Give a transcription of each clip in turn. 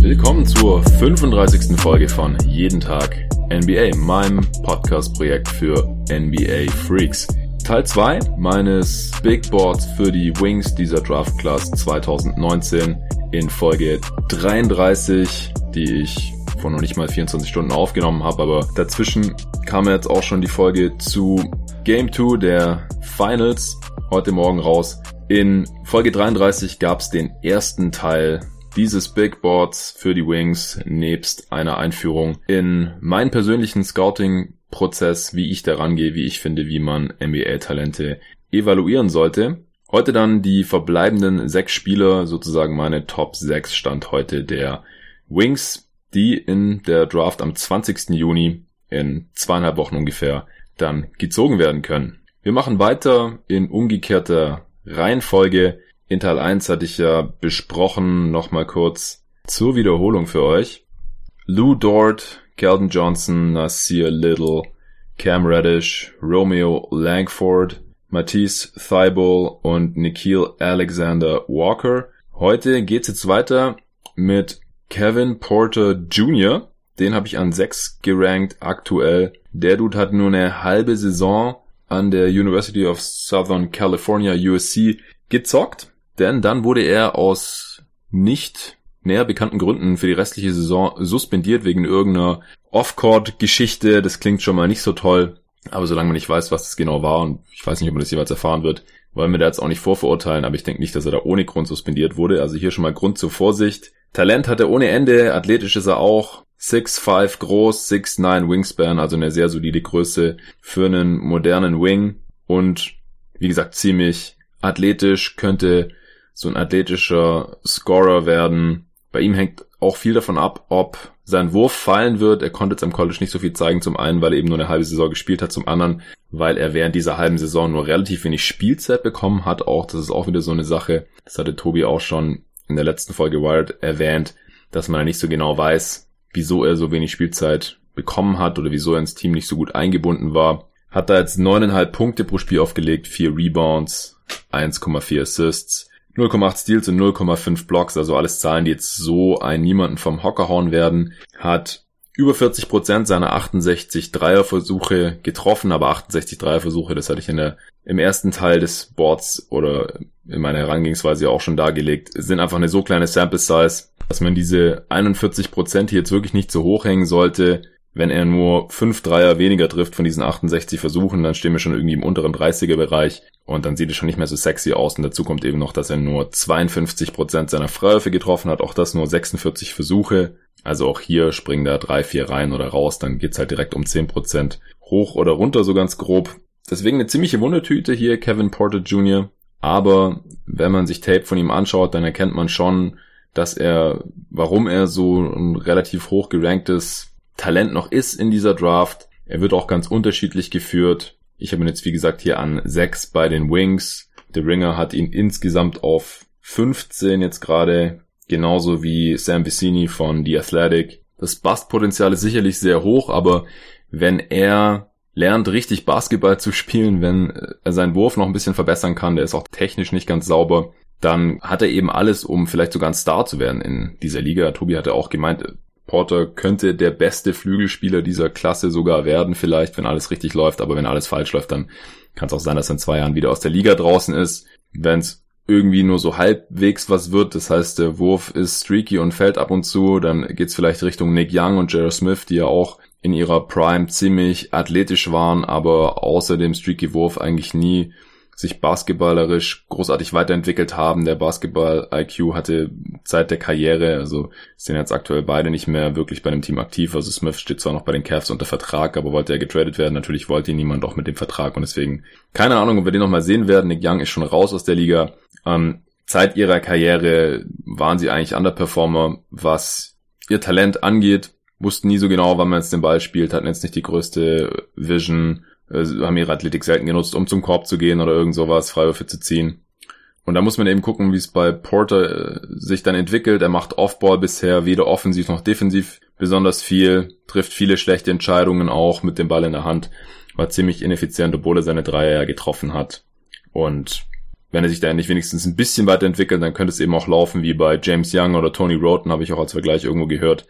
Willkommen zur 35. Folge von Jeden Tag NBA, meinem Podcast-Projekt für NBA Freaks. Teil 2 meines Big Boards für die Wings dieser Draft Class 2019 in Folge 33, die ich vor noch nicht mal 24 Stunden aufgenommen habe, aber dazwischen kam jetzt auch schon die Folge zu Game 2 der Finals heute Morgen raus. In Folge 33 gab es den ersten Teil dieses Big Boards für die Wings nebst einer Einführung in meinen persönlichen Scouting-Prozess, wie ich daran gehe, wie ich finde, wie man NBA-Talente evaluieren sollte. Heute dann die verbleibenden sechs Spieler, sozusagen meine Top 6 Stand heute der Wings, die in der Draft am 20. Juni in zweieinhalb Wochen ungefähr dann gezogen werden können. Wir machen weiter in umgekehrter Reihenfolge. In Teil 1 hatte ich ja besprochen, nochmal kurz zur Wiederholung für euch. Lou Dort, Calvin Johnson, Nasir Little, Cam Reddish, Romeo Langford, Matisse Thibault und Nikhil Alexander Walker. Heute geht's jetzt weiter mit Kevin Porter Jr. Den habe ich an 6 gerankt aktuell. Der Dude hat nur eine halbe Saison an der University of Southern California USC gezockt denn dann wurde er aus nicht näher bekannten Gründen für die restliche Saison suspendiert wegen irgendeiner Off-Court-Geschichte. Das klingt schon mal nicht so toll. Aber solange man nicht weiß, was das genau war, und ich weiß nicht, ob man das jeweils erfahren wird, wollen wir da jetzt auch nicht vorverurteilen, aber ich denke nicht, dass er da ohne Grund suspendiert wurde. Also hier schon mal Grund zur Vorsicht. Talent hat er ohne Ende, athletisch ist er auch. 6'5 groß, 6'9 Wingspan, also eine sehr solide Größe für einen modernen Wing. Und wie gesagt, ziemlich athletisch, könnte so ein athletischer Scorer werden. Bei ihm hängt auch viel davon ab, ob sein Wurf fallen wird. Er konnte jetzt am College nicht so viel zeigen. Zum einen, weil er eben nur eine halbe Saison gespielt hat. Zum anderen, weil er während dieser halben Saison nur relativ wenig Spielzeit bekommen hat. Auch, das ist auch wieder so eine Sache. Das hatte Tobi auch schon in der letzten Folge Wired erwähnt, dass man ja nicht so genau weiß, wieso er so wenig Spielzeit bekommen hat oder wieso er ins Team nicht so gut eingebunden war. Hat da jetzt neuneinhalb Punkte pro Spiel aufgelegt, vier Rebounds, 1,4 Assists. 0,8 Steals und 0,5 Blocks, also alles Zahlen, die jetzt so einen niemanden vom Hocker hauen werden, hat über 40 Prozent seiner 68 Dreierversuche getroffen, aber 68 Dreierversuche, das hatte ich in der, im ersten Teil des Boards oder in meiner Herangehensweise auch schon dargelegt, sind einfach eine so kleine Sample Size, dass man diese 41 Prozent hier jetzt wirklich nicht so hoch hängen sollte. Wenn er nur 5 Dreier weniger trifft von diesen 68 Versuchen, dann stehen wir schon irgendwie im unteren 30er Bereich. Und dann sieht es schon nicht mehr so sexy aus. Und dazu kommt eben noch, dass er nur 52% seiner Freiwürfe getroffen hat. Auch das nur 46 Versuche. Also auch hier springen da drei, vier rein oder raus. Dann geht's halt direkt um 10% hoch oder runter, so ganz grob. Deswegen eine ziemliche Wundertüte hier, Kevin Porter Jr. Aber wenn man sich Tape von ihm anschaut, dann erkennt man schon, dass er, warum er so ein relativ hoch geranktes Talent noch ist in dieser Draft. Er wird auch ganz unterschiedlich geführt. Ich habe ihn jetzt, wie gesagt, hier an 6 bei den Wings. Der Ringer hat ihn insgesamt auf 15 jetzt gerade, genauso wie Sam Vicini von The Athletic. Das Bastpotenzial ist sicherlich sehr hoch, aber wenn er lernt, richtig Basketball zu spielen, wenn er seinen Wurf noch ein bisschen verbessern kann, der ist auch technisch nicht ganz sauber, dann hat er eben alles, um vielleicht sogar ein Star zu werden in dieser Liga. Tobi hatte auch gemeint, Porter könnte der beste Flügelspieler dieser Klasse sogar werden, vielleicht, wenn alles richtig läuft, aber wenn alles falsch läuft, dann kann es auch sein, dass er in zwei Jahren wieder aus der Liga draußen ist. Wenn es irgendwie nur so halbwegs was wird, das heißt, der Wurf ist streaky und fällt ab und zu, dann geht's vielleicht Richtung Nick Young und Jared Smith, die ja auch in ihrer Prime ziemlich athletisch waren, aber außer dem streaky Wurf eigentlich nie sich basketballerisch großartig weiterentwickelt haben. Der Basketball-IQ hatte Zeit der Karriere, also sind jetzt aktuell beide nicht mehr wirklich bei dem Team aktiv. Also Smith steht zwar noch bei den Cavs unter Vertrag, aber wollte er getradet werden. Natürlich wollte ihn niemand auch mit dem Vertrag und deswegen keine Ahnung, ob wir den nochmal sehen werden. Nick Young ist schon raus aus der Liga. Ähm, Zeit ihrer Karriere waren sie eigentlich Underperformer, was ihr Talent angeht. Wussten nie so genau, wann man jetzt den Ball spielt, hatten jetzt nicht die größte Vision äh, haben ihre Athletik selten genutzt, um zum Korb zu gehen oder irgend sowas, Freiwürfe zu ziehen. Und da muss man eben gucken, wie es bei Porter äh, sich dann entwickelt. Er macht Offball bisher weder offensiv noch defensiv besonders viel, trifft viele schlechte Entscheidungen auch mit dem Ball in der Hand, war ziemlich ineffizient, obwohl er seine Dreier ja getroffen hat. Und wenn er sich da nicht wenigstens ein bisschen weiterentwickelt, dann könnte es eben auch laufen wie bei James Young oder Tony Roten, habe ich auch als Vergleich irgendwo gehört.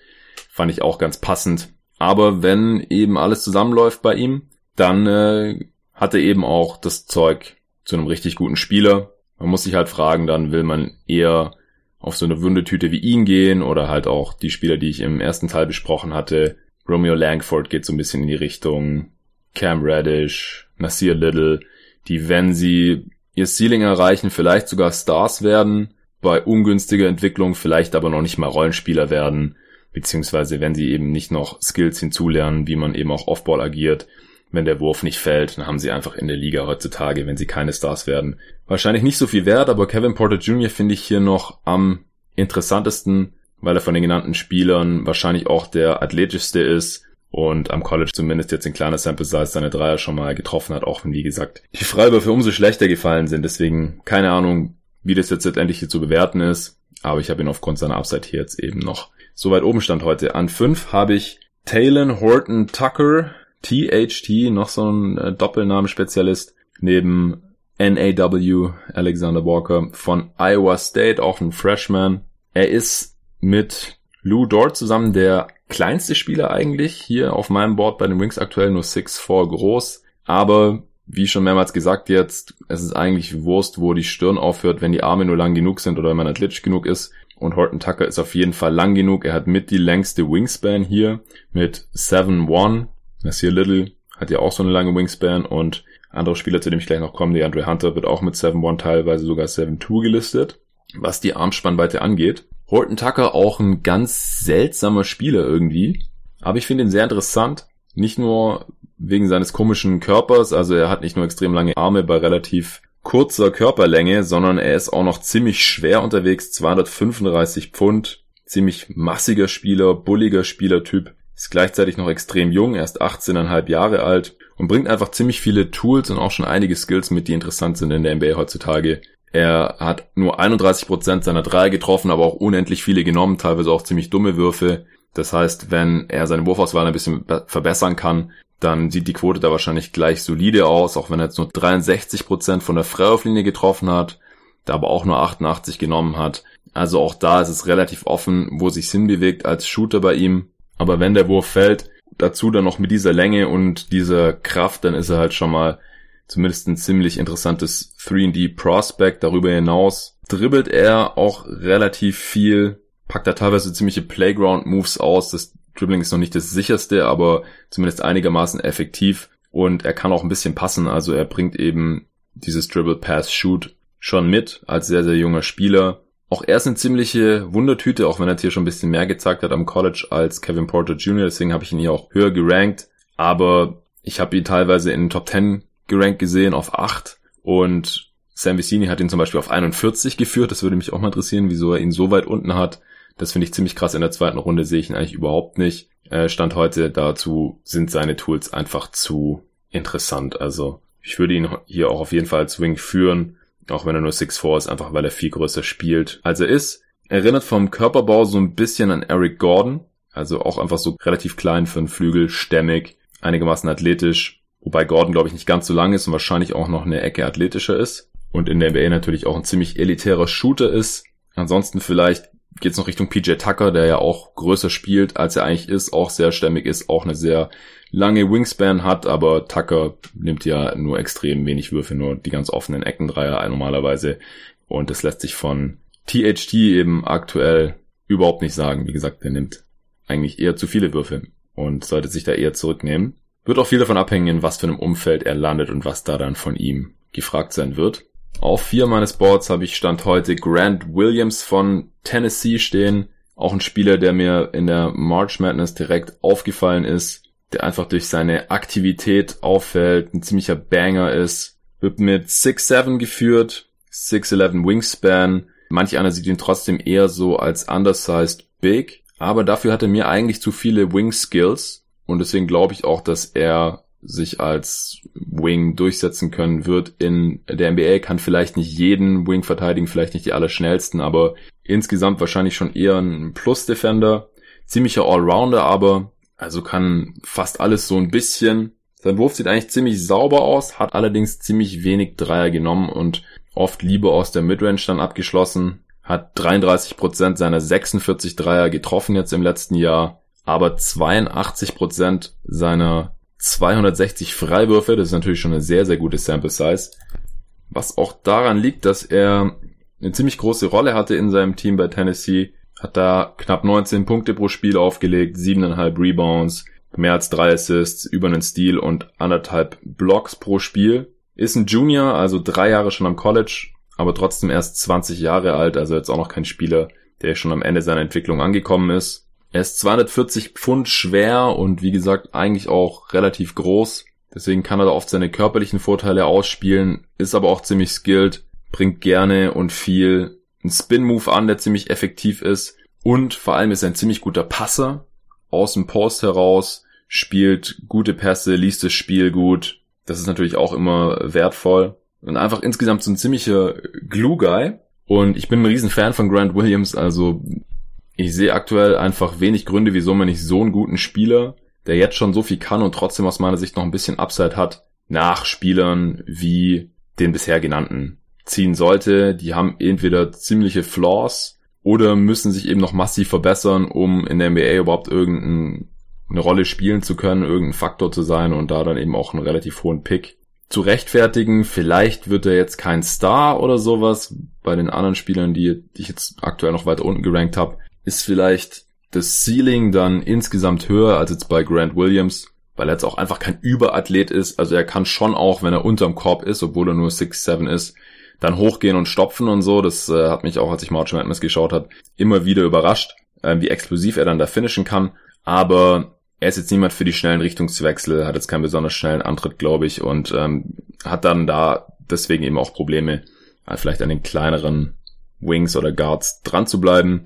Fand ich auch ganz passend. Aber wenn eben alles zusammenläuft bei ihm, dann äh, hat er eben auch das Zeug zu einem richtig guten Spieler. Man muss sich halt fragen, dann will man eher auf so eine Wundetüte wie ihn gehen oder halt auch die Spieler, die ich im ersten Teil besprochen hatte. Romeo Langford geht so ein bisschen in die Richtung, Cam Radish, Nasir Little, die, wenn sie ihr Ceiling erreichen, vielleicht sogar Stars werden, bei ungünstiger Entwicklung vielleicht aber noch nicht mal Rollenspieler werden, beziehungsweise wenn sie eben nicht noch Skills hinzulernen, wie man eben auch Offball agiert, wenn der Wurf nicht fällt, dann haben sie einfach in der Liga heutzutage, wenn sie keine Stars werden, wahrscheinlich nicht so viel wert, aber Kevin Porter Jr. finde ich hier noch am interessantesten, weil er von den genannten Spielern wahrscheinlich auch der athletischste ist und am College zumindest jetzt in kleiner Sample Size seine Dreier schon mal getroffen hat, auch wenn, wie gesagt, die Freiwürfe umso schlechter gefallen sind. Deswegen keine Ahnung, wie das jetzt letztendlich hier zu bewerten ist, aber ich habe ihn aufgrund seiner Upside hier jetzt eben noch so weit oben stand heute. An fünf habe ich Talon Horton Tucker, THT, noch so ein äh, Doppelnamenspezialist, neben NAW, Alexander Walker von Iowa State, auch ein Freshman. Er ist mit Lou Dort zusammen der kleinste Spieler eigentlich hier auf meinem Board bei den Wings aktuell nur 6'4 groß. Aber wie schon mehrmals gesagt jetzt, es ist eigentlich Wurst, wo die Stirn aufhört, wenn die Arme nur lang genug sind oder wenn man athletisch genug ist. Und Horton Tucker ist auf jeden Fall lang genug. Er hat mit die längste Wingspan hier mit 7'1. Das hier Little hat ja auch so eine lange Wingspan und andere Spieler, zu dem ich gleich noch komme, die Andre Hunter wird auch mit 7'1 teilweise sogar 7'2 gelistet, was die Armspannweite angeht. Horton Tucker auch ein ganz seltsamer Spieler irgendwie, aber ich finde ihn sehr interessant. Nicht nur wegen seines komischen Körpers, also er hat nicht nur extrem lange Arme bei relativ kurzer Körperlänge, sondern er ist auch noch ziemlich schwer unterwegs, 235 Pfund, ziemlich massiger Spieler, bulliger Spielertyp, ist gleichzeitig noch extrem jung, erst 18,5 Jahre alt und bringt einfach ziemlich viele Tools und auch schon einige Skills mit, die interessant sind in der NBA heutzutage. Er hat nur 31% seiner Dreier getroffen, aber auch unendlich viele genommen, teilweise auch ziemlich dumme Würfe. Das heißt, wenn er seine Wurfauswahl ein bisschen verbessern kann, dann sieht die Quote da wahrscheinlich gleich solide aus, auch wenn er jetzt nur 63% von der Freiwurflinie getroffen hat, da aber auch nur 88 genommen hat. Also auch da ist es relativ offen, wo sich hinbewegt als Shooter bei ihm. Aber wenn der Wurf fällt, dazu dann noch mit dieser Länge und dieser Kraft, dann ist er halt schon mal zumindest ein ziemlich interessantes 3D Prospect. Darüber hinaus dribbelt er auch relativ viel, packt da teilweise ziemliche Playground Moves aus. Das Dribbling ist noch nicht das sicherste, aber zumindest einigermaßen effektiv und er kann auch ein bisschen passen. Also er bringt eben dieses Dribble Pass Shoot schon mit als sehr, sehr junger Spieler. Auch er ist eine ziemliche Wundertüte, auch wenn er hier schon ein bisschen mehr gezeigt hat am College als Kevin Porter Jr. Deswegen habe ich ihn hier auch höher gerankt. Aber ich habe ihn teilweise in den Top 10 gerankt gesehen auf 8 und Sam Vicini hat ihn zum Beispiel auf 41 geführt. Das würde mich auch mal interessieren, wieso er ihn so weit unten hat. Das finde ich ziemlich krass. In der zweiten Runde sehe ich ihn eigentlich überhaupt nicht. Äh, Stand heute dazu sind seine Tools einfach zu interessant. Also ich würde ihn hier auch auf jeden Fall als Wing führen, auch wenn er nur 6'4 ist, einfach weil er viel größer spielt, als er ist. Erinnert vom Körperbau so ein bisschen an Eric Gordon, also auch einfach so relativ klein für einen Flügel, stämmig, einigermaßen athletisch, wobei Gordon glaube ich nicht ganz so lang ist und wahrscheinlich auch noch eine Ecke athletischer ist und in der NBA natürlich auch ein ziemlich elitärer Shooter ist. Ansonsten vielleicht geht's noch Richtung PJ Tucker, der ja auch größer spielt, als er eigentlich ist, auch sehr stämmig ist, auch eine sehr lange Wingspan hat, aber Tucker nimmt ja nur extrem wenig Würfe, nur die ganz offenen Eckendreier normalerweise. Und das lässt sich von THT eben aktuell überhaupt nicht sagen. Wie gesagt, der nimmt eigentlich eher zu viele Würfe und sollte sich da eher zurücknehmen. Wird auch viel davon abhängen, in was für einem Umfeld er landet und was da dann von ihm gefragt sein wird. Auf vier meines Boards habe ich Stand heute Grant Williams von Tennessee stehen. Auch ein Spieler, der mir in der March Madness direkt aufgefallen ist, der einfach durch seine Aktivität auffällt, ein ziemlicher Banger ist. Wird mit 6'7 geführt, 6'11 Wingspan. Manch einer sieht ihn trotzdem eher so als undersized big, aber dafür hat er mir eigentlich zu viele Wing Skills und deswegen glaube ich auch, dass er sich als Wing durchsetzen können wird in der NBA, kann vielleicht nicht jeden Wing verteidigen, vielleicht nicht die allerschnellsten, aber insgesamt wahrscheinlich schon eher ein Plus-Defender. Ziemlicher Allrounder, aber also kann fast alles so ein bisschen. Sein Wurf sieht eigentlich ziemlich sauber aus, hat allerdings ziemlich wenig Dreier genommen und oft lieber aus der Midrange dann abgeschlossen. Hat 33% seiner 46 Dreier getroffen jetzt im letzten Jahr, aber 82% seiner 260 Freiwürfe, das ist natürlich schon eine sehr, sehr gute Sample Size. Was auch daran liegt, dass er eine ziemlich große Rolle hatte in seinem Team bei Tennessee. Hat da knapp 19 Punkte pro Spiel aufgelegt, 7,5 Rebounds, mehr als drei Assists, über einen Steal und anderthalb Blocks pro Spiel. Ist ein Junior, also drei Jahre schon am College, aber trotzdem erst 20 Jahre alt, also jetzt auch noch kein Spieler, der schon am Ende seiner Entwicklung angekommen ist. Er ist 240 Pfund schwer und wie gesagt eigentlich auch relativ groß. Deswegen kann er da oft seine körperlichen Vorteile ausspielen, ist aber auch ziemlich skilled, bringt gerne und viel einen Spin-Move an, der ziemlich effektiv ist. Und vor allem ist er ein ziemlich guter Passer aus dem Post heraus, spielt gute Pässe, liest das Spiel gut. Das ist natürlich auch immer wertvoll. Und einfach insgesamt so ein ziemlicher Glue-Guy. Und ich bin ein riesen Fan von Grant Williams, also ich sehe aktuell einfach wenig Gründe, wieso man nicht so einen guten Spieler, der jetzt schon so viel kann und trotzdem aus meiner Sicht noch ein bisschen Upside hat, nach Spielern wie den bisher genannten ziehen sollte. Die haben entweder ziemliche Flaws oder müssen sich eben noch massiv verbessern, um in der NBA überhaupt irgendeine Rolle spielen zu können, irgendein Faktor zu sein und da dann eben auch einen relativ hohen Pick zu rechtfertigen. Vielleicht wird er jetzt kein Star oder sowas. Bei den anderen Spielern, die, ich jetzt aktuell noch weiter unten gerankt habe, ist vielleicht das Ceiling dann insgesamt höher als jetzt bei Grant Williams, weil er jetzt auch einfach kein Überathlet ist. Also er kann schon auch, wenn er unterm Korb ist, obwohl er nur 6'7 ist, dann hochgehen und stopfen und so. Das äh, hat mich auch, als ich March Madness geschaut habe, immer wieder überrascht, äh, wie explosiv er dann da finishen kann. Aber er ist jetzt niemand für die schnellen Richtungswechsel, hat jetzt keinen besonders schnellen Antritt, glaube ich, und ähm, hat dann da deswegen eben auch Probleme, äh, vielleicht an den kleineren Wings oder Guards dran zu bleiben.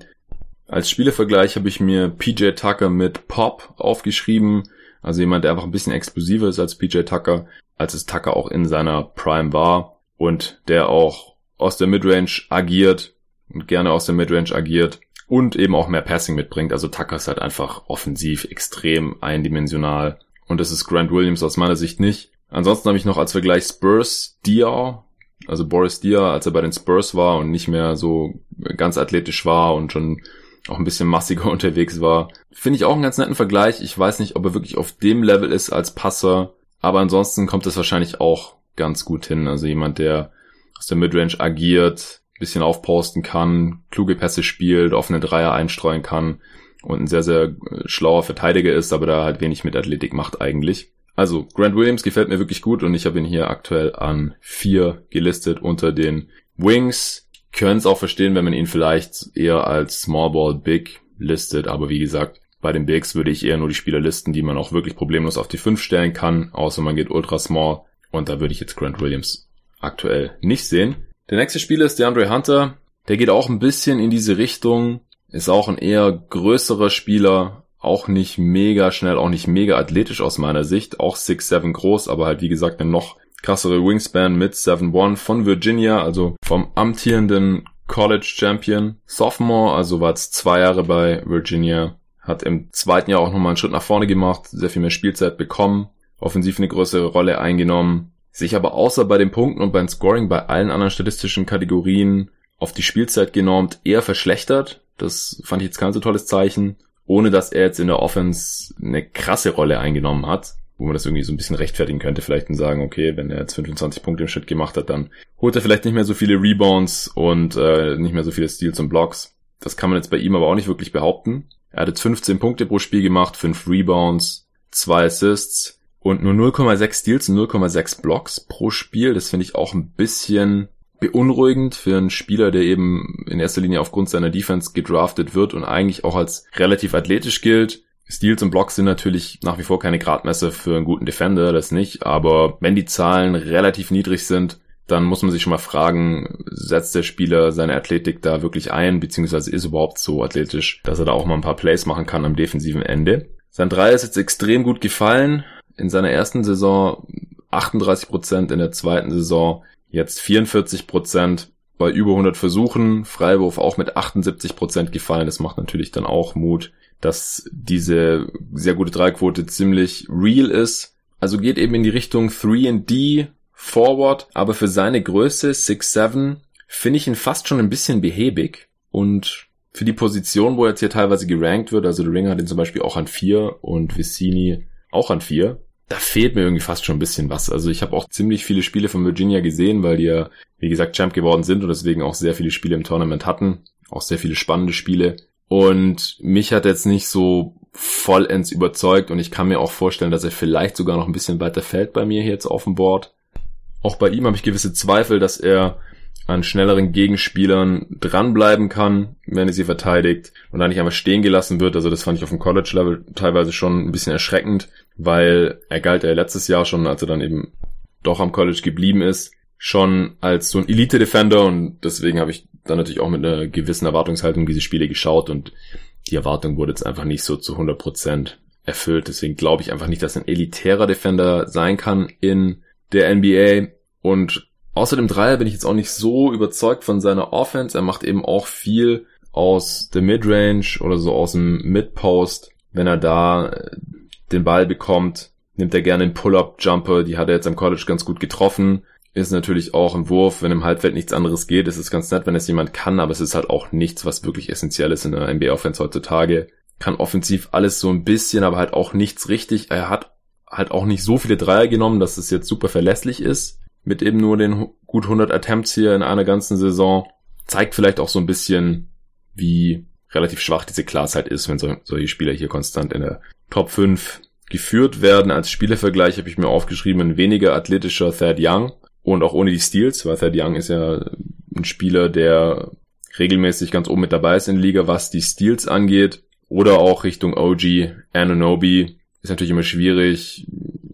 Als Spielevergleich habe ich mir PJ Tucker mit Pop aufgeschrieben. Also jemand, der einfach ein bisschen explosiver ist als PJ Tucker, als es Tucker auch in seiner Prime war und der auch aus der Midrange agiert und gerne aus der Midrange agiert und eben auch mehr Passing mitbringt. Also Tucker ist halt einfach offensiv extrem eindimensional und das ist Grant Williams aus meiner Sicht nicht. Ansonsten habe ich noch als Vergleich Spurs Diaw, also Boris Diaw, als er bei den Spurs war und nicht mehr so ganz athletisch war und schon auch ein bisschen massiger unterwegs war. Finde ich auch einen ganz netten Vergleich. Ich weiß nicht, ob er wirklich auf dem Level ist als Passer, aber ansonsten kommt es wahrscheinlich auch ganz gut hin. Also jemand, der aus der Midrange agiert, bisschen aufposten kann, kluge Pässe spielt, offene Dreier einstreuen kann und ein sehr, sehr äh, schlauer Verteidiger ist, aber da halt wenig mit Athletik macht eigentlich. Also Grant Williams gefällt mir wirklich gut und ich habe ihn hier aktuell an vier gelistet unter den Wings. Können es auch verstehen, wenn man ihn vielleicht eher als Small Ball Big listet, aber wie gesagt, bei den Bigs würde ich eher nur die Spieler listen, die man auch wirklich problemlos auf die 5 stellen kann, außer man geht ultra small. Und da würde ich jetzt Grant Williams aktuell nicht sehen. Der nächste Spieler ist DeAndre Hunter. Der geht auch ein bisschen in diese Richtung. Ist auch ein eher größerer Spieler. Auch nicht mega schnell, auch nicht mega athletisch aus meiner Sicht. Auch 6'7 groß, aber halt wie gesagt eine noch krassere Wingspan mit 7'1 von Virginia, also vom amtierenden College Champion. Sophomore, also war es zwei Jahre bei Virginia. Hat im zweiten Jahr auch nochmal einen Schritt nach vorne gemacht, sehr viel mehr Spielzeit bekommen offensiv eine größere Rolle eingenommen, sich aber außer bei den Punkten und beim Scoring bei allen anderen statistischen Kategorien auf die Spielzeit genormt eher verschlechtert. Das fand ich jetzt kein so tolles Zeichen, ohne dass er jetzt in der Offense eine krasse Rolle eingenommen hat, wo man das irgendwie so ein bisschen rechtfertigen könnte, vielleicht und sagen, okay, wenn er jetzt 25 Punkte im Schritt gemacht hat, dann holt er vielleicht nicht mehr so viele Rebounds und äh, nicht mehr so viele Steals und Blocks. Das kann man jetzt bei ihm aber auch nicht wirklich behaupten. Er hat jetzt 15 Punkte pro Spiel gemacht, 5 Rebounds, 2 Assists, und nur 0,6 Steals und 0,6 Blocks pro Spiel. Das finde ich auch ein bisschen beunruhigend für einen Spieler, der eben in erster Linie aufgrund seiner Defense gedraftet wird und eigentlich auch als relativ athletisch gilt. Steals und Blocks sind natürlich nach wie vor keine Gradmesser für einen guten Defender, das nicht. Aber wenn die Zahlen relativ niedrig sind, dann muss man sich schon mal fragen, setzt der Spieler seine Athletik da wirklich ein, beziehungsweise ist überhaupt so athletisch, dass er da auch mal ein paar Plays machen kann am defensiven Ende. Sein Dreier ist jetzt extrem gut gefallen in seiner ersten Saison 38 Prozent, in der zweiten Saison jetzt 44 Prozent bei über 100 Versuchen. Freiwurf auch mit 78 Prozent gefallen. Das macht natürlich dann auch Mut, dass diese sehr gute Dreiquote ziemlich real ist. Also geht eben in die Richtung 3D Forward, aber für seine Größe 6'7 finde ich ihn fast schon ein bisschen behäbig und für die Position, wo er jetzt hier teilweise gerankt wird, also der Ringer hat ihn zum Beispiel auch an 4 und Vicini auch an 4, da fehlt mir irgendwie fast schon ein bisschen was. Also ich habe auch ziemlich viele Spiele von Virginia gesehen, weil die ja, wie gesagt, Champ geworden sind und deswegen auch sehr viele Spiele im Tournament hatten. Auch sehr viele spannende Spiele. Und mich hat jetzt nicht so vollends überzeugt und ich kann mir auch vorstellen, dass er vielleicht sogar noch ein bisschen weiter fällt bei mir hier jetzt auf dem Board. Auch bei ihm habe ich gewisse Zweifel, dass er an schnelleren Gegenspielern dranbleiben kann, wenn er sie verteidigt und dann nicht einfach stehen gelassen wird. Also das fand ich auf dem College-Level teilweise schon ein bisschen erschreckend, weil er galt ja letztes Jahr schon, als er dann eben doch am College geblieben ist, schon als so ein Elite-Defender und deswegen habe ich dann natürlich auch mit einer gewissen Erwartungshaltung diese Spiele geschaut und die Erwartung wurde jetzt einfach nicht so zu 100% erfüllt. Deswegen glaube ich einfach nicht, dass ein elitärer Defender sein kann in der NBA und Außer dem Dreier bin ich jetzt auch nicht so überzeugt von seiner Offense. Er macht eben auch viel aus der Midrange oder so aus dem Midpost. Wenn er da äh, den Ball bekommt, nimmt er gerne einen Pull-Up-Jumper. Die hat er jetzt am College ganz gut getroffen. Ist natürlich auch ein Wurf, wenn im Halbfeld nichts anderes geht. Es ist ganz nett, wenn es jemand kann, aber es ist halt auch nichts, was wirklich essentiell ist in der NBA-Offense heutzutage. Kann offensiv alles so ein bisschen, aber halt auch nichts richtig. Er hat halt auch nicht so viele Dreier genommen, dass es jetzt super verlässlich ist mit eben nur den gut 100 Attempts hier in einer ganzen Saison, zeigt vielleicht auch so ein bisschen, wie relativ schwach diese Class halt ist, wenn so, solche Spieler hier konstant in der Top 5 geführt werden. Als Spielervergleich habe ich mir aufgeschrieben, ein weniger athletischer Thad Young und auch ohne die Steals, weil Thad Young ist ja ein Spieler, der regelmäßig ganz oben mit dabei ist in der Liga, was die Steals angeht. Oder auch Richtung OG Anunobi. Ist natürlich immer schwierig,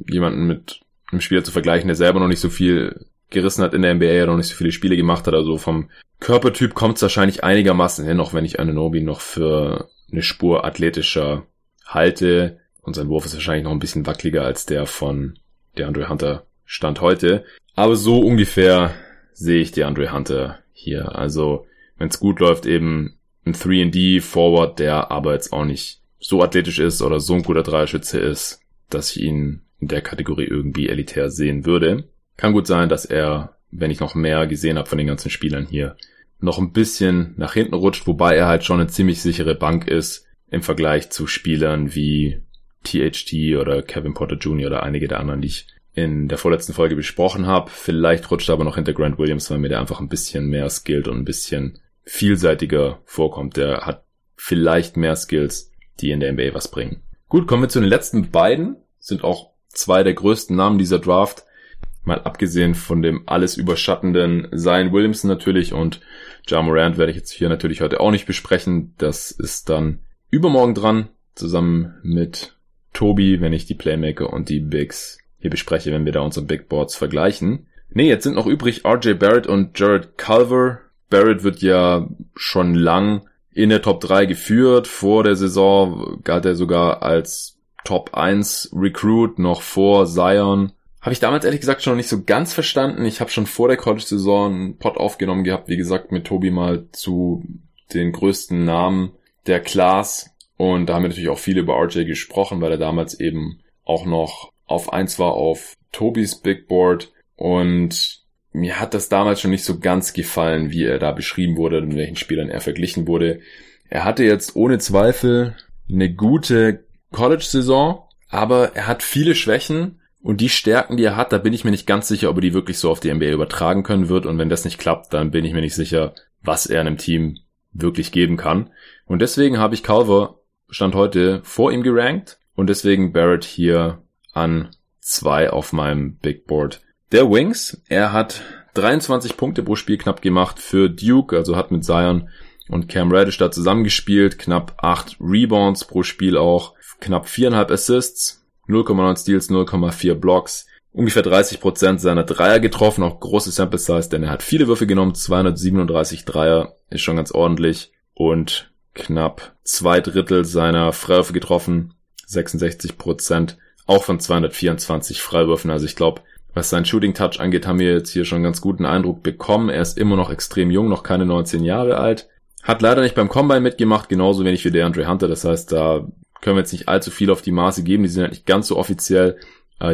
jemanden mit einem Spieler zu vergleichen, der selber noch nicht so viel gerissen hat in der NBA, noch nicht so viele Spiele gemacht hat. Also vom Körpertyp kommt es wahrscheinlich einigermaßen hin, auch wenn ich Ananobi noch für eine Spur athletischer halte. Und sein Wurf ist wahrscheinlich noch ein bisschen wackeliger als der von DeAndre Hunter Stand heute. Aber so ungefähr sehe ich DeAndre Hunter hier. Also, wenn es gut läuft, eben ein 3D Forward, der aber jetzt auch nicht so athletisch ist oder so ein guter Dreierschütze ist, dass ich ihn in der Kategorie irgendwie elitär sehen würde. Kann gut sein, dass er, wenn ich noch mehr gesehen habe von den ganzen Spielern hier, noch ein bisschen nach hinten rutscht, wobei er halt schon eine ziemlich sichere Bank ist im Vergleich zu Spielern wie THT oder Kevin Porter Jr. oder einige der anderen, die ich in der vorletzten Folge besprochen habe. Vielleicht rutscht er aber noch hinter Grant Williams, weil mir der einfach ein bisschen mehr skillt und ein bisschen vielseitiger vorkommt. Der hat vielleicht mehr Skills, die in der NBA was bringen. Gut, kommen wir zu den letzten beiden. Sind auch zwei der größten Namen dieser Draft. Mal abgesehen von dem alles überschattenden Zion Williamson natürlich und Ja Morant werde ich jetzt hier natürlich heute auch nicht besprechen. Das ist dann übermorgen dran, zusammen mit Tobi, wenn ich die Playmaker und die Bigs hier bespreche, wenn wir da unsere Big Boards vergleichen. Nee, jetzt sind noch übrig RJ Barrett und Jared Culver. Barrett wird ja schon lang in der Top 3 geführt. Vor der Saison galt er sogar als Top 1 Recruit noch vor Zion. Habe ich damals ehrlich gesagt schon nicht so ganz verstanden. Ich habe schon vor der College-Saison einen Pod aufgenommen gehabt, wie gesagt, mit Tobi mal zu den größten Namen der Class. Und da haben wir natürlich auch viel über RJ gesprochen, weil er damals eben auch noch auf 1 war auf Tobis Big Board. Und mir hat das damals schon nicht so ganz gefallen, wie er da beschrieben wurde, mit welchen Spielern er verglichen wurde. Er hatte jetzt ohne Zweifel eine gute College-Saison, aber er hat viele Schwächen und die Stärken, die er hat, da bin ich mir nicht ganz sicher, ob er die wirklich so auf die NBA übertragen können wird. Und wenn das nicht klappt, dann bin ich mir nicht sicher, was er einem Team wirklich geben kann. Und deswegen habe ich Culver Stand heute vor ihm gerankt und deswegen Barrett hier an zwei auf meinem Big Board. Der Wings, er hat 23 Punkte pro Spiel knapp gemacht für Duke, also hat mit Zion und Cam Reddish da zusammengespielt, knapp 8 Rebounds pro Spiel auch. Knapp viereinhalb Assists, 0,9 Steals, 0,4 Blocks, ungefähr 30% seiner Dreier getroffen, auch große Sample Size, denn er hat viele Würfe genommen, 237 Dreier, ist schon ganz ordentlich. Und knapp zwei Drittel seiner Freiwürfe getroffen, 66% auch von 224 Freiwürfen. Also ich glaube, was sein Shooting Touch angeht, haben wir jetzt hier schon einen ganz guten Eindruck bekommen. Er ist immer noch extrem jung, noch keine 19 Jahre alt. Hat leider nicht beim Combine mitgemacht, genauso wenig wie der Andre Hunter. Das heißt, da können wir jetzt nicht allzu viel auf die Maße geben. Die sind halt nicht ganz so offiziell.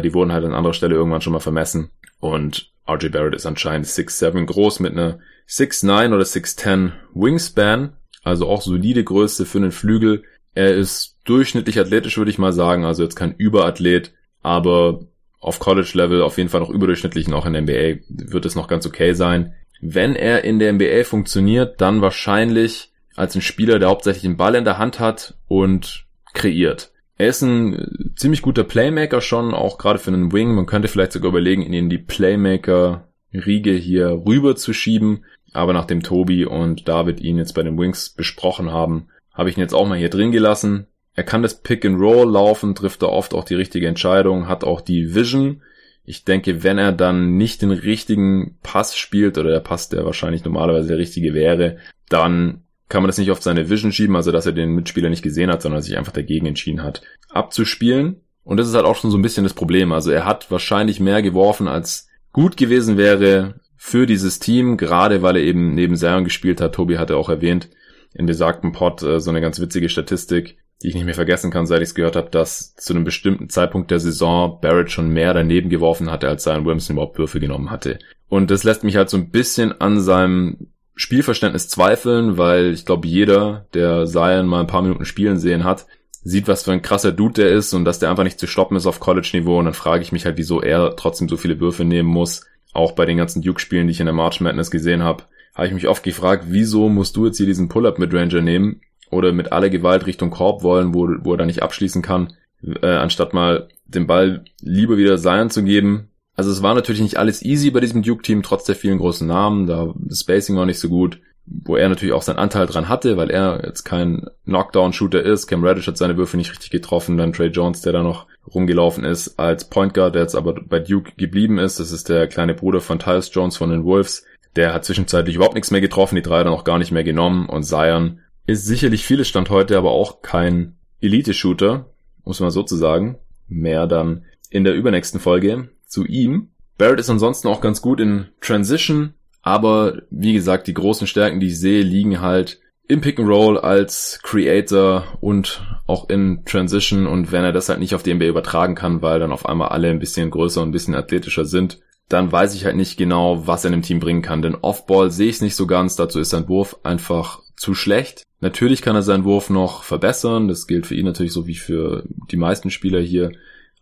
Die wurden halt an anderer Stelle irgendwann schon mal vermessen. Und RJ Barrett ist anscheinend 6'7 groß mit einer 6'9 oder 6'10 Wingspan. Also auch solide Größe für einen Flügel. Er ist durchschnittlich athletisch, würde ich mal sagen. Also jetzt kein Überathlet, aber auf College-Level auf jeden Fall noch überdurchschnittlich und auch in der NBA wird es noch ganz okay sein. Wenn er in der NBA funktioniert, dann wahrscheinlich als ein Spieler, der hauptsächlich den Ball in der Hand hat und kreiert. Er ist ein ziemlich guter Playmaker schon, auch gerade für einen Wing. Man könnte vielleicht sogar überlegen, ihn in die Playmaker-Riege hier rüber zu schieben. Aber nachdem Tobi und David ihn jetzt bei den Wings besprochen haben, habe ich ihn jetzt auch mal hier drin gelassen. Er kann das Pick and Roll laufen, trifft da oft auch die richtige Entscheidung, hat auch die Vision. Ich denke, wenn er dann nicht den richtigen Pass spielt oder der Pass, der wahrscheinlich normalerweise der richtige wäre, dann kann man das nicht auf seine Vision schieben, also dass er den Mitspieler nicht gesehen hat, sondern sich einfach dagegen entschieden hat, abzuspielen. Und das ist halt auch schon so ein bisschen das Problem. Also er hat wahrscheinlich mehr geworfen, als gut gewesen wäre für dieses Team, gerade weil er eben neben Zion gespielt hat. Tobi hatte auch erwähnt in besagtem Pod äh, so eine ganz witzige Statistik die ich nicht mehr vergessen kann, seit ich es gehört habe, dass zu einem bestimmten Zeitpunkt der Saison Barrett schon mehr daneben geworfen hatte, als Zion Williamson überhaupt Würfe genommen hatte. Und das lässt mich halt so ein bisschen an seinem Spielverständnis zweifeln, weil ich glaube, jeder, der Zion mal ein paar Minuten spielen sehen hat, sieht, was für ein krasser Dude der ist und dass der einfach nicht zu stoppen ist auf College-Niveau. Und dann frage ich mich halt, wieso er trotzdem so viele Würfe nehmen muss. Auch bei den ganzen Duke-Spielen, die ich in der March Madness gesehen habe, habe ich mich oft gefragt, wieso musst du jetzt hier diesen Pull-Up mit Ranger nehmen, oder mit aller Gewalt Richtung Korb wollen, wo, wo er dann nicht abschließen kann, äh, anstatt mal den Ball lieber wieder Zion zu geben. Also es war natürlich nicht alles easy bei diesem Duke-Team, trotz der vielen großen Namen, da das Spacing war nicht so gut, wo er natürlich auch seinen Anteil dran hatte, weil er jetzt kein Knockdown-Shooter ist. Cam Reddish hat seine Würfe nicht richtig getroffen, dann Trey Jones, der da noch rumgelaufen ist, als Point Guard, der jetzt aber bei Duke geblieben ist. Das ist der kleine Bruder von Tyus Jones von den Wolves. Der hat zwischenzeitlich überhaupt nichts mehr getroffen, die drei dann auch gar nicht mehr genommen und Zion ist sicherlich vieles Stand heute, aber auch kein Elite-Shooter, muss man so zu sagen. Mehr dann in der übernächsten Folge zu ihm. Barrett ist ansonsten auch ganz gut in Transition, aber wie gesagt, die großen Stärken, die ich sehe, liegen halt im Pick and Roll als Creator und auch in Transition und wenn er das halt nicht auf die NBA übertragen kann, weil dann auf einmal alle ein bisschen größer und ein bisschen athletischer sind, dann weiß ich halt nicht genau, was er in dem Team bringen kann. Denn Offball sehe ich es nicht so ganz, dazu ist sein Wurf einfach zu schlecht. Natürlich kann er seinen Wurf noch verbessern, das gilt für ihn natürlich so wie für die meisten Spieler hier,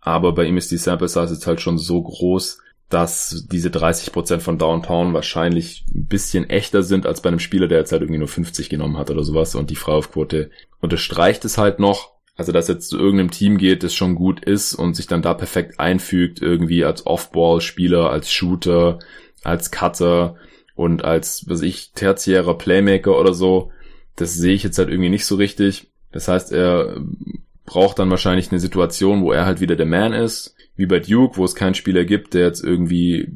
aber bei ihm ist die Sample Size jetzt halt schon so groß, dass diese 30% von Downtown wahrscheinlich ein bisschen echter sind als bei einem Spieler, der jetzt halt irgendwie nur 50 genommen hat oder sowas und die Freiwurfquote unterstreicht es halt noch. Also, dass jetzt zu irgendeinem Team geht, das schon gut ist und sich dann da perfekt einfügt, irgendwie als Off-Ball-Spieler, als Shooter, als Cutter und als, was ich, tertiärer Playmaker oder so, das sehe ich jetzt halt irgendwie nicht so richtig. Das heißt, er braucht dann wahrscheinlich eine Situation, wo er halt wieder der Man ist, wie bei Duke, wo es keinen Spieler gibt, der jetzt irgendwie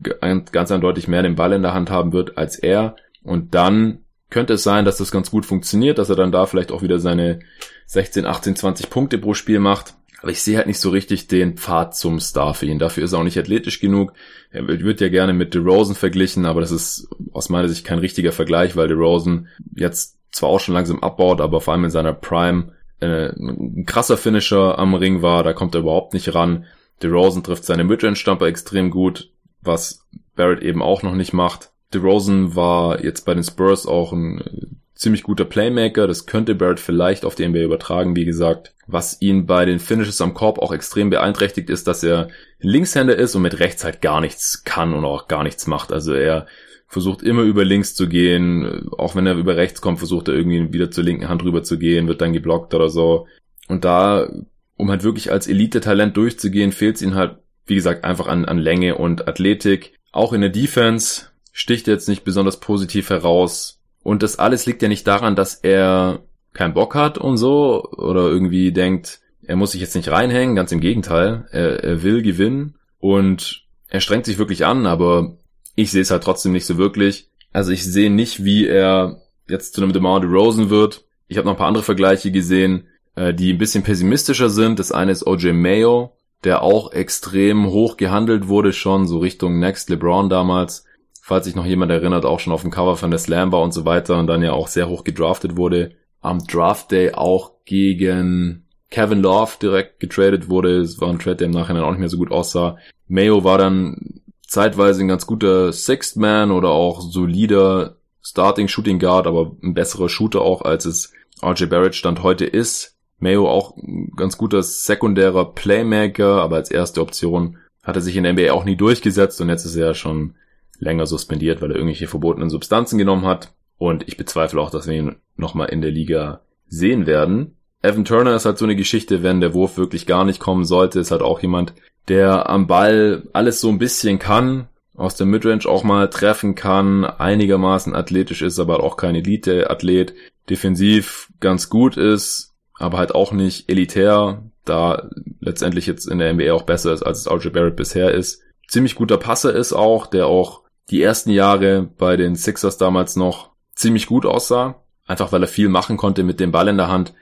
ganz eindeutig mehr den Ball in der Hand haben wird als er. Und dann könnte es sein, dass das ganz gut funktioniert, dass er dann da vielleicht auch wieder seine 16, 18, 20 Punkte pro Spiel macht. Aber ich sehe halt nicht so richtig den Pfad zum Star für ihn. Dafür ist er auch nicht athletisch genug. Er wird ja gerne mit DeRozan verglichen, aber das ist aus meiner Sicht kein richtiger Vergleich, weil DeRozan jetzt zwar auch schon langsam abbaut, aber vor allem in seiner Prime äh, ein krasser Finisher am Ring war, da kommt er überhaupt nicht ran. DeRozan trifft seine Midrange-Stamper extrem gut, was Barrett eben auch noch nicht macht. DeRozan war jetzt bei den Spurs auch ein ziemlich guter Playmaker, das könnte Barrett vielleicht auf die NBA übertragen, wie gesagt. Was ihn bei den Finishes am Korb auch extrem beeinträchtigt ist, dass er Linkshänder ist und mit rechts halt gar nichts kann und auch gar nichts macht. Also er versucht immer über links zu gehen. Auch wenn er über rechts kommt, versucht er irgendwie wieder zur linken Hand rüber zu gehen, wird dann geblockt oder so. Und da, um halt wirklich als Elite-Talent durchzugehen, fehlt es ihm halt, wie gesagt, einfach an, an Länge und Athletik. Auch in der Defense sticht er jetzt nicht besonders positiv heraus. Und das alles liegt ja nicht daran, dass er keinen Bock hat und so oder irgendwie denkt, er muss sich jetzt nicht reinhängen, ganz im Gegenteil. Er, er will gewinnen und er strengt sich wirklich an, aber ich sehe es halt trotzdem nicht so wirklich. Also ich sehe nicht, wie er jetzt zu einem DeMar DeRozan wird. Ich habe noch ein paar andere Vergleiche gesehen, äh, die ein bisschen pessimistischer sind. Das eine ist OJ Mayo, der auch extrem hoch gehandelt wurde schon, so Richtung Next LeBron damals. Falls sich noch jemand erinnert, auch schon auf dem Cover von der Slam war und so weiter und dann ja auch sehr hoch gedraftet wurde. Am Draft Day auch gegen Kevin Love direkt getradet wurde. Es war ein Trade, der im Nachhinein auch nicht mehr so gut aussah. Mayo war dann zeitweise ein ganz guter Sixth Man oder auch solider Starting Shooting Guard, aber ein besserer Shooter auch, als es RJ Barrett Stand heute ist. Mayo auch ein ganz guter sekundärer Playmaker, aber als erste Option hat er sich in der NBA auch nie durchgesetzt und jetzt ist er ja schon länger suspendiert, weil er irgendwelche verbotenen Substanzen genommen hat. Und ich bezweifle auch, dass wir ihn nochmal in der Liga sehen werden. Evan Turner ist halt so eine Geschichte, wenn der Wurf wirklich gar nicht kommen sollte, ist halt auch jemand, der am Ball alles so ein bisschen kann, aus der Midrange auch mal treffen kann, einigermaßen athletisch ist, aber auch kein Elite-Athlet, defensiv ganz gut ist, aber halt auch nicht elitär, da letztendlich jetzt in der NBA auch besser ist, als es RJ Barrett bisher ist. Ziemlich guter Passer ist auch, der auch die ersten Jahre bei den Sixers damals noch ziemlich gut aussah, einfach weil er viel machen konnte mit dem Ball in der Hand,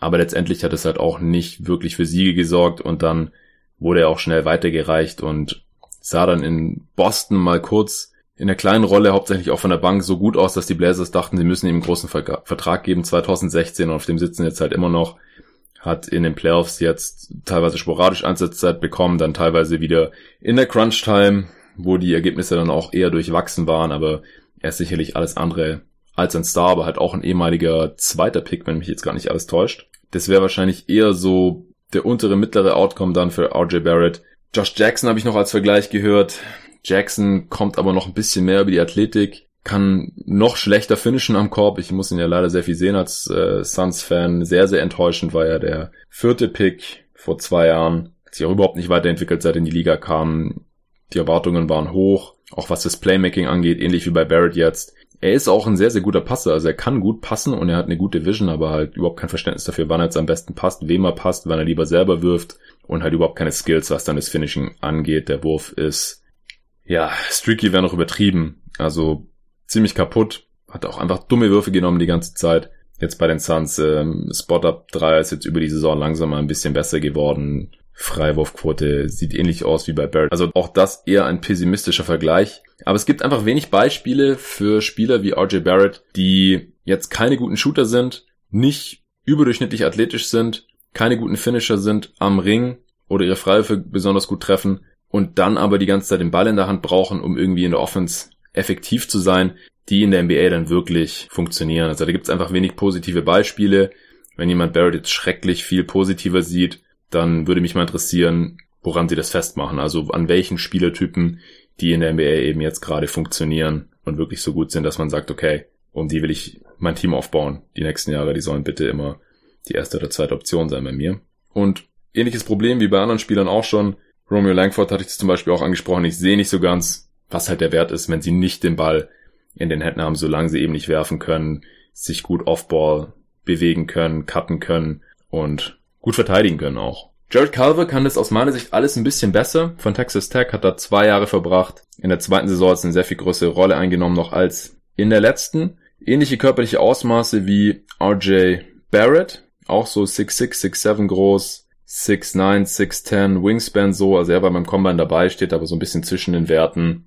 aber letztendlich hat es halt auch nicht wirklich für Siege gesorgt. Und dann wurde er auch schnell weitergereicht und sah dann in Boston mal kurz in der kleinen Rolle, hauptsächlich auch von der Bank, so gut aus, dass die Blazers dachten, sie müssen ihm einen großen Vertrag geben, 2016 und auf dem sitzen jetzt halt immer noch, hat in den Playoffs jetzt teilweise sporadisch Einsatzzeit bekommen, dann teilweise wieder in der Crunch-Time, wo die Ergebnisse dann auch eher durchwachsen waren, aber er ist sicherlich alles andere als ein Star, aber halt auch ein ehemaliger zweiter Pick, wenn mich jetzt gar nicht alles täuscht. Das wäre wahrscheinlich eher so der untere, mittlere Outcome dann für RJ Barrett. Josh Jackson habe ich noch als Vergleich gehört. Jackson kommt aber noch ein bisschen mehr über die Athletik, kann noch schlechter finishen am Korb. Ich muss ihn ja leider sehr viel sehen als äh, Suns-Fan. Sehr, sehr enttäuschend war ja der vierte Pick vor zwei Jahren. Hat sich auch überhaupt nicht weiterentwickelt, seit er in die Liga kam. Die Erwartungen waren hoch, auch was das Playmaking angeht, ähnlich wie bei Barrett jetzt er ist auch ein sehr, sehr guter Passer. Also er kann gut passen und er hat eine gute Vision, aber halt überhaupt kein Verständnis dafür, wann er jetzt am besten passt, wem er passt, wann er lieber selber wirft und halt überhaupt keine Skills, was dann das Finishing angeht. Der Wurf ist, ja, streaky wäre noch übertrieben. Also ziemlich kaputt. Hat auch einfach dumme Würfe genommen die ganze Zeit. Jetzt bei den Suns, ähm, Spot-Up 3 ist jetzt über die Saison langsam mal ein bisschen besser geworden. Freiwurfquote sieht ähnlich aus wie bei Barrett. Also auch das eher ein pessimistischer Vergleich. Aber es gibt einfach wenig Beispiele für Spieler wie RJ Barrett, die jetzt keine guten Shooter sind, nicht überdurchschnittlich athletisch sind, keine guten Finisher sind am Ring oder ihre Freiwürfe besonders gut treffen und dann aber die ganze Zeit den Ball in der Hand brauchen, um irgendwie in der Offense effektiv zu sein, die in der NBA dann wirklich funktionieren. Also da gibt es einfach wenig positive Beispiele. Wenn jemand Barrett jetzt schrecklich viel positiver sieht, dann würde mich mal interessieren, woran sie das festmachen. Also an welchen Spielertypen, die in der NBA eben jetzt gerade funktionieren und wirklich so gut sind, dass man sagt, okay, um die will ich mein Team aufbauen. Die nächsten Jahre, die sollen bitte immer die erste oder zweite Option sein bei mir. Und ähnliches Problem wie bei anderen Spielern auch schon. Romeo Langford hatte ich das zum Beispiel auch angesprochen. Ich sehe nicht so ganz, was halt der Wert ist, wenn sie nicht den Ball in den Händen haben, solange sie eben nicht werfen können, sich gut Offball bewegen können, cutten können und gut verteidigen können auch. Jared Culver kann das aus meiner Sicht alles ein bisschen besser. Von Texas Tech hat er zwei Jahre verbracht. In der zweiten Saison hat es eine sehr viel größere Rolle eingenommen noch als in der letzten. Ähnliche körperliche Ausmaße wie RJ Barrett. Auch so 6'6, 6'7 groß. 6'9, 6'10 Wingspan so. Also er war beim Combine dabei, steht aber so ein bisschen zwischen den Werten.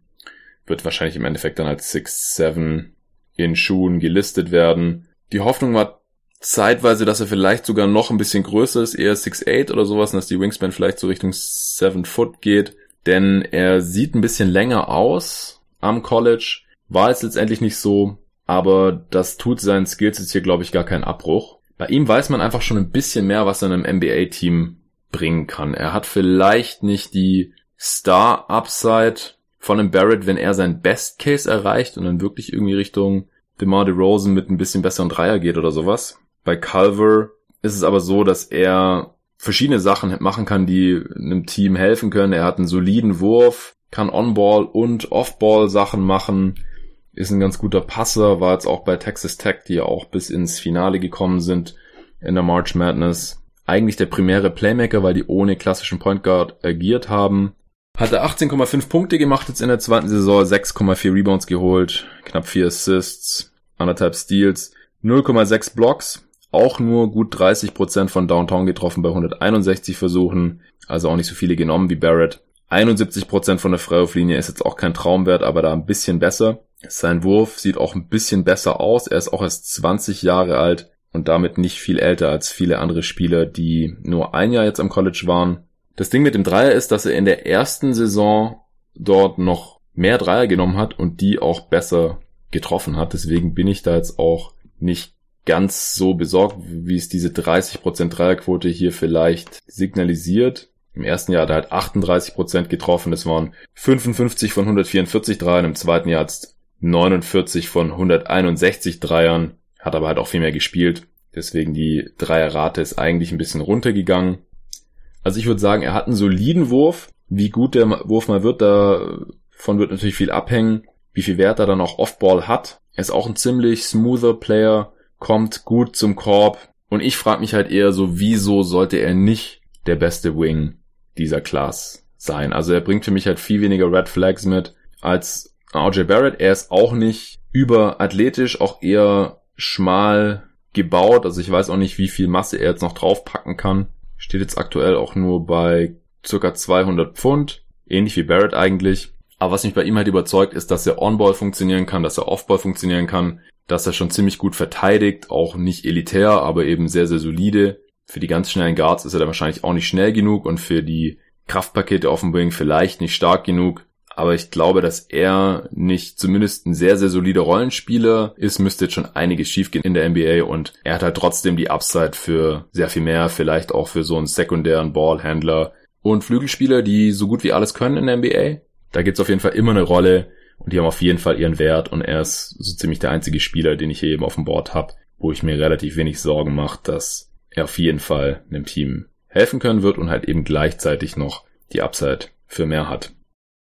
Wird wahrscheinlich im Endeffekt dann als 6'7 in Schuhen gelistet werden. Die Hoffnung war zeitweise, dass er vielleicht sogar noch ein bisschen größer ist, eher 6'8 oder sowas, und dass die Wingspan vielleicht so Richtung 7 Foot geht. Denn er sieht ein bisschen länger aus am College. War es letztendlich nicht so, aber das tut seinen Skills jetzt hier, glaube ich, gar keinen Abbruch. Bei ihm weiß man einfach schon ein bisschen mehr, was er in einem NBA-Team bringen kann. Er hat vielleicht nicht die Star-Upside von einem Barrett, wenn er sein Best Case erreicht und dann wirklich irgendwie Richtung DeMar DeRozan mit ein bisschen besseren Dreier geht oder sowas. Bei Culver ist es aber so, dass er verschiedene Sachen machen kann, die einem Team helfen können. Er hat einen soliden Wurf, kann On-Ball und Off-Ball Sachen machen, ist ein ganz guter Passer, war jetzt auch bei Texas Tech, die ja auch bis ins Finale gekommen sind in der March Madness. Eigentlich der primäre Playmaker, weil die ohne klassischen Point Guard agiert haben. Hatte 18,5 Punkte gemacht jetzt in der zweiten Saison, 6,4 Rebounds geholt, knapp 4 Assists, anderthalb Steals, 0,6 Blocks, auch nur gut 30% von Downtown getroffen bei 161 Versuchen, also auch nicht so viele genommen wie Barrett. 71% von der Freiwurflinie ist jetzt auch kein Traumwert, aber da ein bisschen besser. Sein Wurf sieht auch ein bisschen besser aus. Er ist auch erst 20 Jahre alt und damit nicht viel älter als viele andere Spieler, die nur ein Jahr jetzt am College waren. Das Ding mit dem Dreier ist, dass er in der ersten Saison dort noch mehr Dreier genommen hat und die auch besser getroffen hat. Deswegen bin ich da jetzt auch nicht ganz so besorgt, wie es diese 30% Dreierquote hier vielleicht signalisiert. Im ersten Jahr hat er halt 38% getroffen. Das waren 55 von 144 Dreiern. Im zweiten Jahr hat 49 von 161 Dreiern. Hat aber halt auch viel mehr gespielt. Deswegen die Dreierrate ist eigentlich ein bisschen runtergegangen. Also ich würde sagen, er hat einen soliden Wurf. Wie gut der Wurf mal wird, davon wird natürlich viel abhängen. Wie viel Wert er dann auch Offball hat. Er ist auch ein ziemlich smoother Player, kommt gut zum Korb. Und ich frage mich halt eher so, wieso sollte er nicht der beste Wing dieser Class sein? Also er bringt für mich halt viel weniger Red Flags mit als RJ Barrett. Er ist auch nicht überathletisch, auch eher schmal gebaut. Also ich weiß auch nicht, wie viel Masse er jetzt noch draufpacken kann. Steht jetzt aktuell auch nur bei circa 200 Pfund. Ähnlich wie Barrett eigentlich. Aber was mich bei ihm halt überzeugt, ist, dass er On-Ball funktionieren kann, dass er Off-Ball funktionieren kann, dass er schon ziemlich gut verteidigt, auch nicht elitär, aber eben sehr, sehr solide. Für die ganz schnellen Guards ist er dann wahrscheinlich auch nicht schnell genug und für die Kraftpakete auf dem Wing vielleicht nicht stark genug. Aber ich glaube, dass er nicht zumindest ein sehr, sehr solider Rollenspieler ist, müsste jetzt schon einiges schiefgehen in der NBA und er hat halt trotzdem die Upside für sehr viel mehr, vielleicht auch für so einen sekundären Ballhändler und Flügelspieler, die so gut wie alles können in der NBA. Da gibt's auf jeden Fall immer eine Rolle und die haben auf jeden Fall ihren Wert und er ist so ziemlich der einzige Spieler, den ich hier eben auf dem Board habe, wo ich mir relativ wenig Sorgen mache, dass er auf jeden Fall einem Team helfen können wird und halt eben gleichzeitig noch die Upside für mehr hat.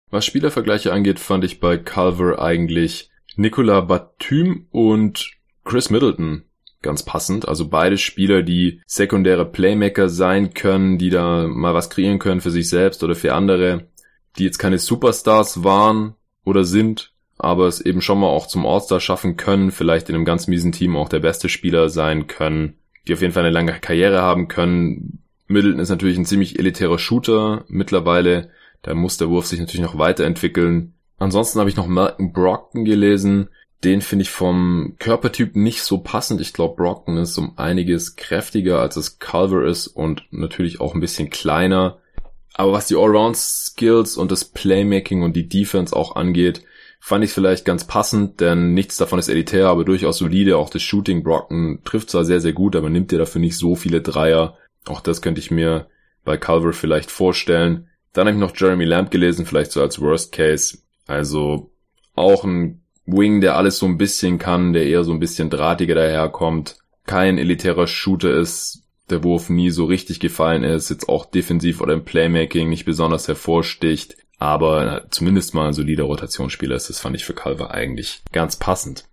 Was Spielervergleiche angeht, fand ich bei Culver eigentlich Nicola Batum und Chris Middleton ganz passend. Also beide Spieler, die sekundäre Playmaker sein können, die da mal was kreieren können für sich selbst oder für andere, die jetzt keine Superstars waren oder sind, aber es eben schon mal auch zum All-Star schaffen können, vielleicht in einem ganz miesen Team auch der beste Spieler sein können, die auf jeden Fall eine lange Karriere haben können. Middleton ist natürlich ein ziemlich elitärer Shooter mittlerweile, da muss der Wurf sich natürlich noch weiterentwickeln. Ansonsten habe ich noch Malcolm Brockton gelesen. Den finde ich vom Körpertyp nicht so passend. Ich glaube, Brockton ist um einiges kräftiger, als es Culver ist und natürlich auch ein bisschen kleiner. Aber was die Allround-Skills und das Playmaking und die Defense auch angeht, fand ich vielleicht ganz passend, denn nichts davon ist elitär, aber durchaus solide. Auch das Shooting Brockton trifft zwar sehr, sehr gut, aber nimmt dir dafür nicht so viele Dreier. Auch das könnte ich mir bei Culver vielleicht vorstellen. Dann habe ich noch Jeremy Lamb gelesen, vielleicht so als Worst Case. Also auch ein Wing, der alles so ein bisschen kann, der eher so ein bisschen drahtiger daherkommt. Kein elitärer Shooter ist, der Wurf nie so richtig gefallen ist, jetzt auch defensiv oder im Playmaking nicht besonders hervorsticht, aber zumindest mal ein solider Rotationsspieler ist, das fand ich für Calver eigentlich ganz passend.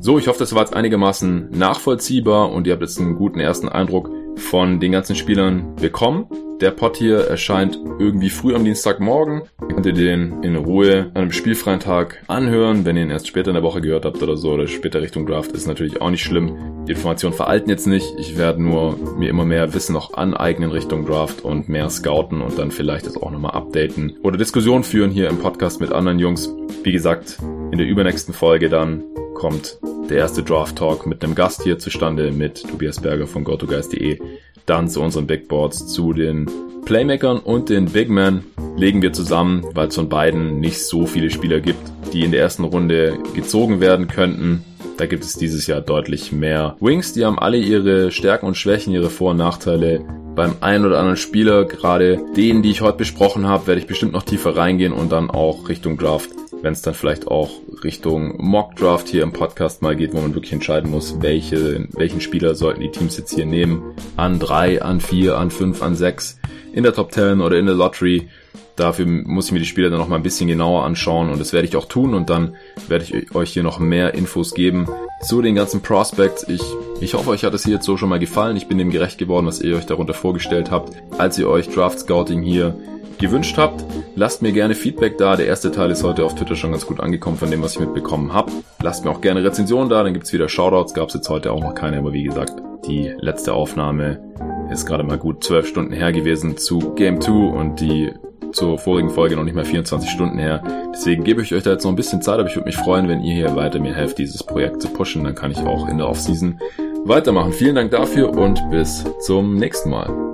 So, ich hoffe, das war jetzt einigermaßen nachvollziehbar und ihr habt jetzt einen guten ersten Eindruck von den ganzen Spielern bekommen. Der Pod hier erscheint irgendwie früh am Dienstagmorgen. Ihr könnt ihr den in Ruhe an einem spielfreien Tag anhören. Wenn ihr ihn erst später in der Woche gehört habt oder so oder später Richtung Draft, ist natürlich auch nicht schlimm. Die Informationen veralten jetzt nicht. Ich werde nur mir immer mehr Wissen noch aneignen Richtung Draft und mehr scouten und dann vielleicht das auch nochmal updaten oder Diskussionen führen hier im Podcast mit anderen Jungs. Wie gesagt, in der übernächsten Folge dann kommt der erste Draft Talk mit einem Gast hier zustande mit Tobias Berger von GoToGuys.de. Dann zu unseren Big Boards, zu den Playmakern und den Big Men legen wir zusammen, weil es von beiden nicht so viele Spieler gibt, die in der ersten Runde gezogen werden könnten. Da gibt es dieses Jahr deutlich mehr Wings, die haben alle ihre Stärken und Schwächen, ihre Vor- und Nachteile. Beim einen oder anderen Spieler, gerade denen, die ich heute besprochen habe, werde ich bestimmt noch tiefer reingehen und dann auch Richtung Draft wenn es dann vielleicht auch Richtung Mock Draft hier im Podcast mal geht, wo man wirklich entscheiden muss, welche, welchen Spieler sollten die Teams jetzt hier nehmen. An drei, an vier, an fünf, an sechs, in der Top 10 oder in der Lottery. Dafür muss ich mir die Spieler dann noch mal ein bisschen genauer anschauen und das werde ich auch tun und dann werde ich euch hier noch mehr Infos geben zu den ganzen Prospects. Ich, ich hoffe, euch hat es hier jetzt so schon mal gefallen. Ich bin dem gerecht geworden, was ihr euch darunter vorgestellt habt, als ihr euch Draft Scouting hier gewünscht habt. Lasst mir gerne Feedback da. Der erste Teil ist heute auf Twitter schon ganz gut angekommen von dem, was ich mitbekommen habe. Lasst mir auch gerne Rezensionen da, dann gibt's wieder Shoutouts. Gab's jetzt heute auch noch keine, aber wie gesagt, Die letzte Aufnahme ist gerade mal gut zwölf Stunden her gewesen zu Game 2 und die zur vorigen Folge noch nicht mal 24 Stunden her. Deswegen gebe ich euch da jetzt noch ein bisschen Zeit, aber ich würde mich freuen, wenn ihr hier weiter mir helft, dieses Projekt zu pushen. Dann kann ich auch in der Offseason weitermachen. Vielen Dank dafür und bis zum nächsten Mal.